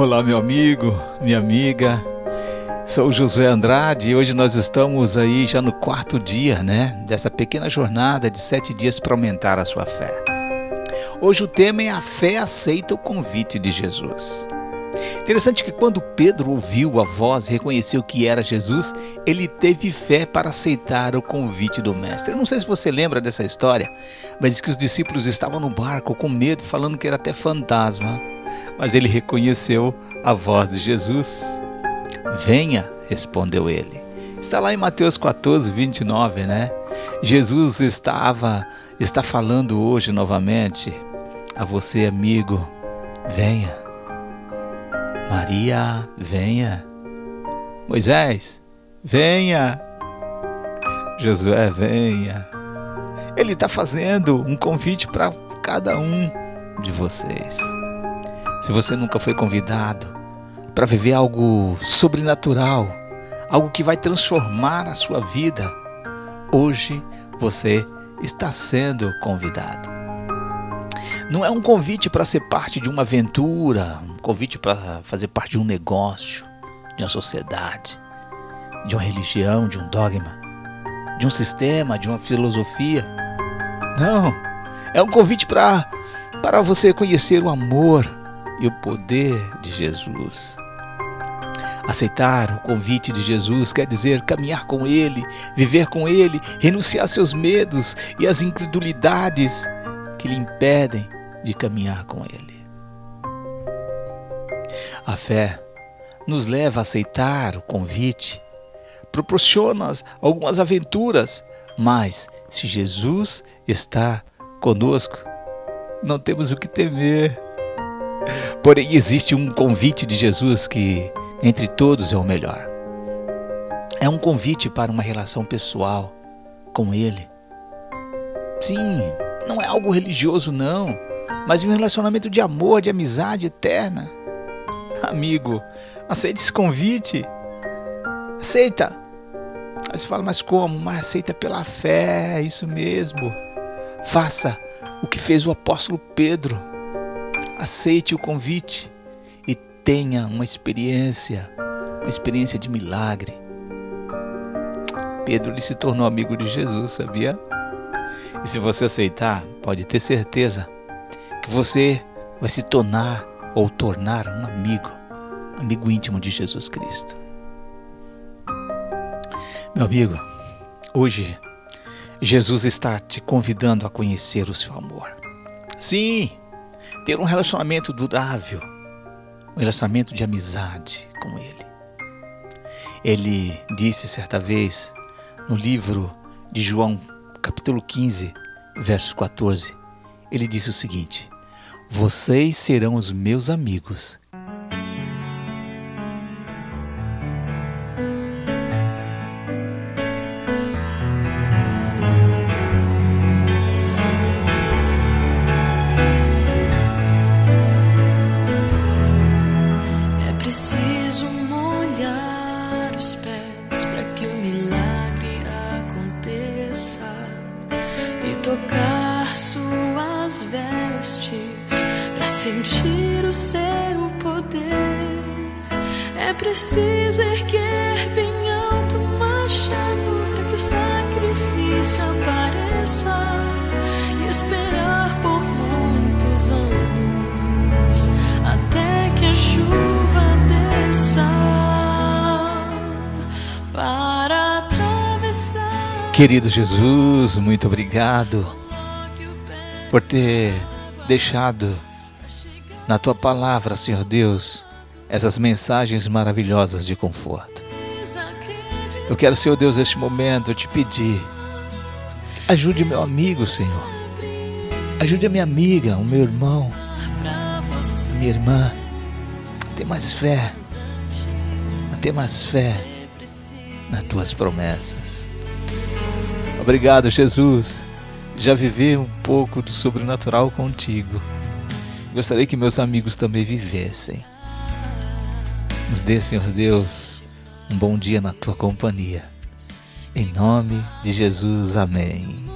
Olá, meu amigo, minha amiga. Sou Josué Andrade e hoje nós estamos aí já no quarto dia, né? Dessa pequena jornada de sete dias para aumentar a sua fé. Hoje o tema é a fé aceita o convite de Jesus. Interessante que quando Pedro ouviu a voz e reconheceu que era Jesus, ele teve fé para aceitar o convite do Mestre. Eu não sei se você lembra dessa história, mas diz que os discípulos estavam no barco com medo, falando que era até fantasma. Mas ele reconheceu a voz de Jesus. Venha, respondeu ele. Está lá em Mateus 14, 29, né? Jesus estava, está falando hoje novamente a você, amigo. Venha. Maria, venha. Moisés, venha. Josué, venha. Ele está fazendo um convite para cada um de vocês. Se você nunca foi convidado para viver algo sobrenatural, algo que vai transformar a sua vida, hoje você está sendo convidado. Não é um convite para ser parte de uma aventura, convite para fazer parte de um negócio, de uma sociedade, de uma religião, de um dogma, de um sistema, de uma filosofia. Não, é um convite para para você conhecer o amor e o poder de Jesus. Aceitar o convite de Jesus quer dizer caminhar com Ele, viver com Ele, renunciar seus medos e as incredulidades que lhe impedem de caminhar com Ele. A fé nos leva a aceitar o convite, proporciona algumas aventuras, mas se Jesus está conosco, não temos o que temer. Porém, existe um convite de Jesus que, entre todos, é o melhor. É um convite para uma relação pessoal com Ele. Sim, não é algo religioso, não, mas um relacionamento de amor, de amizade eterna. Amigo, aceite esse convite. Aceita. Aí você fala, mas como? Mas aceita pela fé, é isso mesmo. Faça o que fez o apóstolo Pedro. Aceite o convite e tenha uma experiência, uma experiência de milagre. Pedro ele se tornou amigo de Jesus, sabia? E se você aceitar, pode ter certeza que você vai se tornar ou tornar um amigo, amigo íntimo de Jesus Cristo. Meu amigo, hoje Jesus está te convidando a conhecer o seu amor. Sim, ter um relacionamento durável, um relacionamento de amizade com Ele. Ele disse certa vez no livro de João, capítulo 15, verso 14, ele disse o seguinte: vocês serão os meus amigos. Sentir o seu poder. É preciso erguer bem alto o machado para que o sacrifício apareça e esperar por muitos anos até que a chuva desça para atravessar. Querido Jesus, muito obrigado por ter deixado na tua palavra, Senhor Deus, essas mensagens maravilhosas de conforto. Eu quero, Senhor Deus, neste momento te pedir, ajude meu amigo, Senhor. Ajude a minha amiga, o meu irmão, minha irmã, a ter mais fé, a ter mais fé nas tuas promessas. Obrigado, Jesus. Já vivi um pouco do sobrenatural contigo. Gostaria que meus amigos também vivessem. Nos dê, Senhor Deus, um bom dia na tua companhia. Em nome de Jesus, amém.